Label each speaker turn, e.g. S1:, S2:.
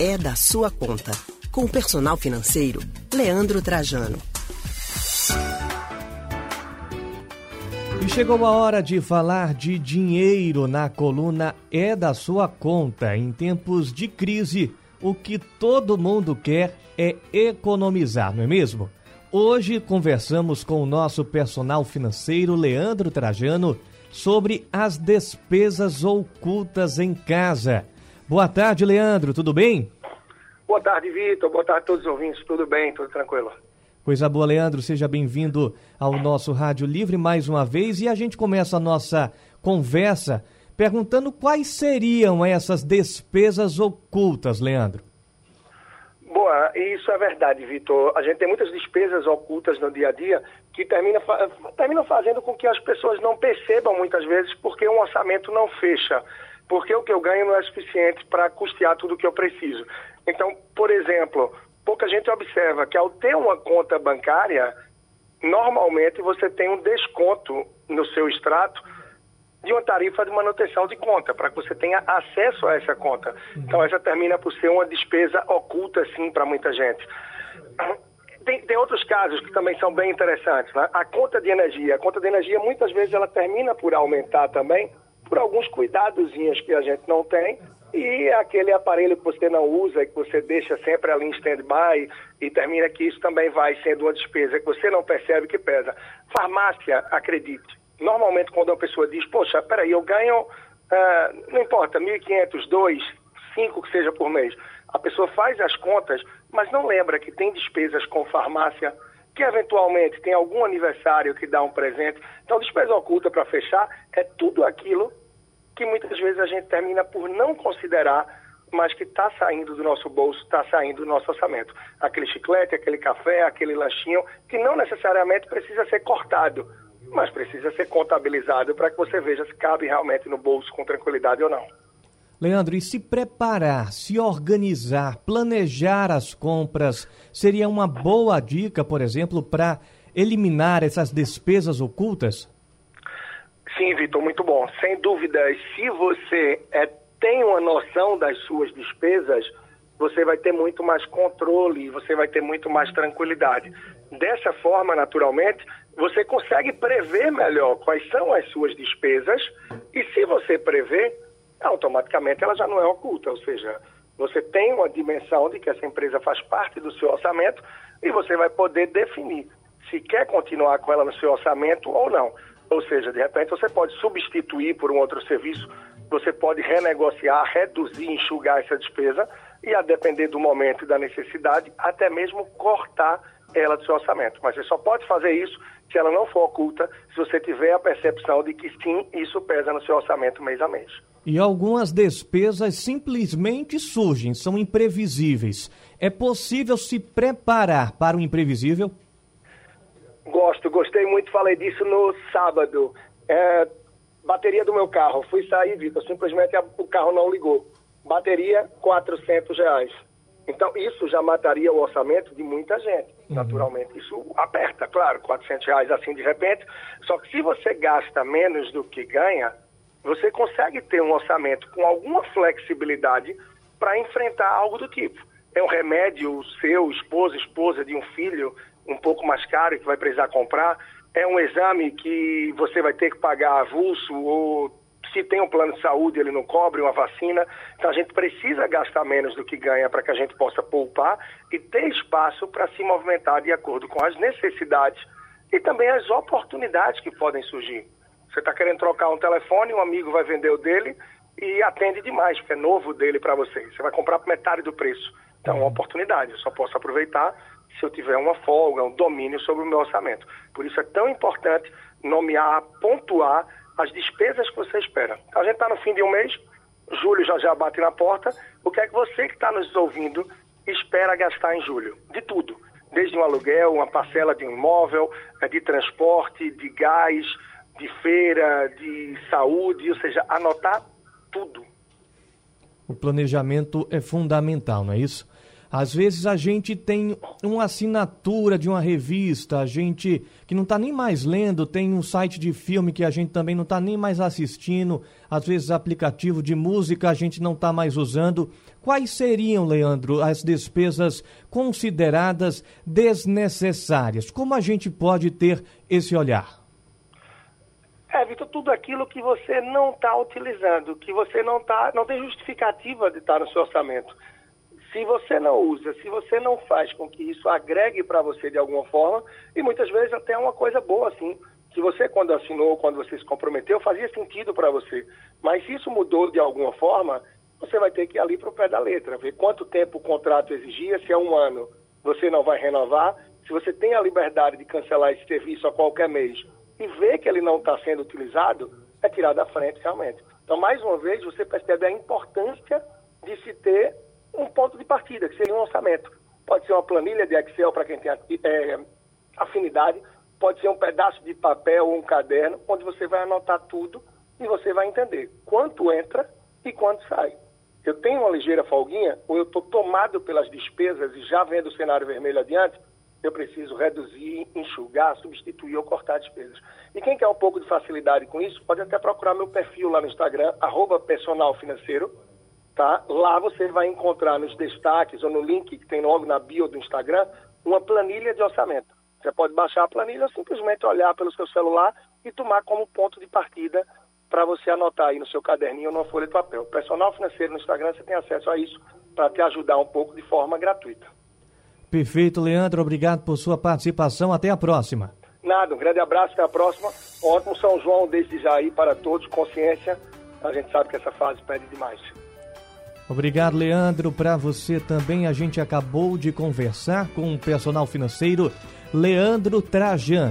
S1: é da sua conta. Com o personal financeiro, Leandro Trajano.
S2: E chegou a hora de falar de dinheiro na coluna É da Sua Conta. Em tempos de crise, o que todo mundo quer é economizar, não é mesmo? Hoje conversamos com o nosso personal financeiro, Leandro Trajano, sobre as despesas ocultas em casa. Boa tarde, Leandro, tudo bem?
S3: Boa tarde, Vitor. Boa tarde a todos os ouvintes. Tudo bem, tudo tranquilo.
S2: Coisa boa, Leandro. Seja bem-vindo ao nosso Rádio Livre mais uma vez. E a gente começa a nossa conversa perguntando quais seriam essas despesas ocultas, Leandro.
S3: Boa, isso é verdade, Vitor. A gente tem muitas despesas ocultas no dia a dia que termina, terminam fazendo com que as pessoas não percebam muitas vezes porque um orçamento não fecha, porque o que eu ganho não é suficiente para custear tudo o que eu preciso. Então, por exemplo, pouca gente observa que ao ter uma conta bancária, normalmente você tem um desconto no seu extrato de uma tarifa de manutenção de conta, para que você tenha acesso a essa conta. Então, essa termina por ser uma despesa oculta, sim, para muita gente. Tem, tem, outros casos que também são bem interessantes. Né? A conta de energia. A conta de energia, muitas vezes, ela termina por aumentar também por alguns cuidadozinhos que a gente não tem e aquele aparelho que você não usa, que você deixa sempre ali em stand-by e termina que isso também vai sendo uma despesa que você não percebe que pesa. Farmácia, acredite, normalmente quando uma pessoa diz, poxa, peraí, eu ganho, uh, não importa, 1.500, 2, 5 que seja por mês, a pessoa faz as contas, mas não lembra que tem despesas com farmácia, que eventualmente tem algum aniversário que dá um presente. Então, despesa oculta para fechar é tudo aquilo que muitas vezes a gente termina por não considerar, mas que está saindo do nosso bolso, está saindo do nosso orçamento. Aquele chiclete, aquele café, aquele lanchinho, que não necessariamente precisa ser cortado, mas precisa ser contabilizado para que você veja se cabe realmente no bolso com tranquilidade ou não.
S2: Leandro, e se preparar, se organizar, planejar as compras, seria uma boa dica, por exemplo, para eliminar essas despesas ocultas?
S3: Sim, Vitor, muito bom. Sem dúvidas, se você é, tem uma noção das suas despesas, você vai ter muito mais controle, você vai ter muito mais tranquilidade. Dessa forma, naturalmente, você consegue prever melhor quais são as suas despesas e se você prever, automaticamente ela já não é oculta, ou seja, você tem uma dimensão de que essa empresa faz parte do seu orçamento e você vai poder definir se quer continuar com ela no seu orçamento ou não. Ou seja, de repente você pode substituir por um outro serviço, você pode renegociar, reduzir, enxugar essa despesa e, a depender do momento e da necessidade, até mesmo cortar ela do seu orçamento. Mas você só pode fazer isso se ela não for oculta, se você tiver a percepção de que sim, isso pesa no seu orçamento mês a mês.
S2: E algumas despesas simplesmente surgem, são imprevisíveis. É possível se preparar para o imprevisível?
S3: Gosto, gostei muito, falei disso no sábado. É, bateria do meu carro, fui sair, Vitor, simplesmente o carro não ligou. Bateria, 400 reais. Então, isso já mataria o orçamento de muita gente, uhum. naturalmente. Isso aperta, claro, 400 reais assim de repente. Só que se você gasta menos do que ganha, você consegue ter um orçamento com alguma flexibilidade para enfrentar algo do tipo. É um remédio seu, esposa, esposa de um filho, um pouco mais caro que vai precisar comprar, é um exame que você vai ter que pagar avulso ou se tem um plano de saúde ele não cobre uma vacina. Então a gente precisa gastar menos do que ganha para que a gente possa poupar e ter espaço para se movimentar de acordo com as necessidades e também as oportunidades que podem surgir. Você está querendo trocar um telefone, um amigo vai vender o dele e atende demais, porque é novo dele para você. Você vai comprar por metade do preço. Então é uma oportunidade, eu só posso aproveitar se eu tiver uma folga, um domínio sobre o meu orçamento. Por isso é tão importante nomear, pontuar as despesas que você espera. Então, a gente está no fim de um mês, julho já já bate na porta. O que é que você que está nos ouvindo espera gastar em julho? De tudo. Desde um aluguel, uma parcela de um imóvel, é, de transporte, de gás, de feira, de saúde, ou seja, anotar tudo.
S2: O planejamento é fundamental, não é isso? Às vezes a gente tem uma assinatura de uma revista, a gente que não está nem mais lendo, tem um site de filme que a gente também não está nem mais assistindo, às vezes aplicativo de música a gente não está mais usando. Quais seriam, Leandro, as despesas consideradas desnecessárias? Como a gente pode ter esse olhar?
S3: Vitor, tudo aquilo que você não está utilizando, que você não tá, não tem justificativa de estar no seu orçamento. Se você não usa, se você não faz com que isso agregue para você de alguma forma, e muitas vezes até é uma coisa boa, assim, que você, quando assinou, quando você se comprometeu, fazia sentido para você. Mas se isso mudou de alguma forma, você vai ter que ir ali para o pé da letra, ver quanto tempo o contrato exigia, se é um ano, você não vai renovar, se você tem a liberdade de cancelar esse serviço a qualquer mês e ver que ele não está sendo utilizado, é tirar da frente realmente. Então, mais uma vez, você percebe a importância de se ter um ponto de partida, que seria um orçamento. Pode ser uma planilha de Excel para quem tem é, afinidade, pode ser um pedaço de papel ou um caderno, onde você vai anotar tudo e você vai entender quanto entra e quanto sai. Eu tenho uma ligeira folguinha, ou eu estou tomado pelas despesas e já vendo o cenário vermelho adiante, eu preciso reduzir, enxugar, substituir ou cortar despesas. E quem quer um pouco de facilidade com isso, pode até procurar meu perfil lá no Instagram, arroba personal financeiro, Tá? Lá você vai encontrar nos destaques ou no link que tem logo na bio do Instagram uma planilha de orçamento. Você pode baixar a planilha ou simplesmente olhar pelo seu celular e tomar como ponto de partida para você anotar aí no seu caderninho ou numa folha de papel. Personal financeiro no Instagram você tem acesso a isso para te ajudar um pouco de forma gratuita.
S2: Perfeito, Leandro. Obrigado por sua participação. Até a próxima.
S3: Nada, um grande abraço, até a próxima. Ótimo São João desde já aí para todos, consciência. A gente sabe que essa fase pede demais.
S2: Obrigado, Leandro. Para você também, a gente acabou de conversar com o personal financeiro Leandro Trajano.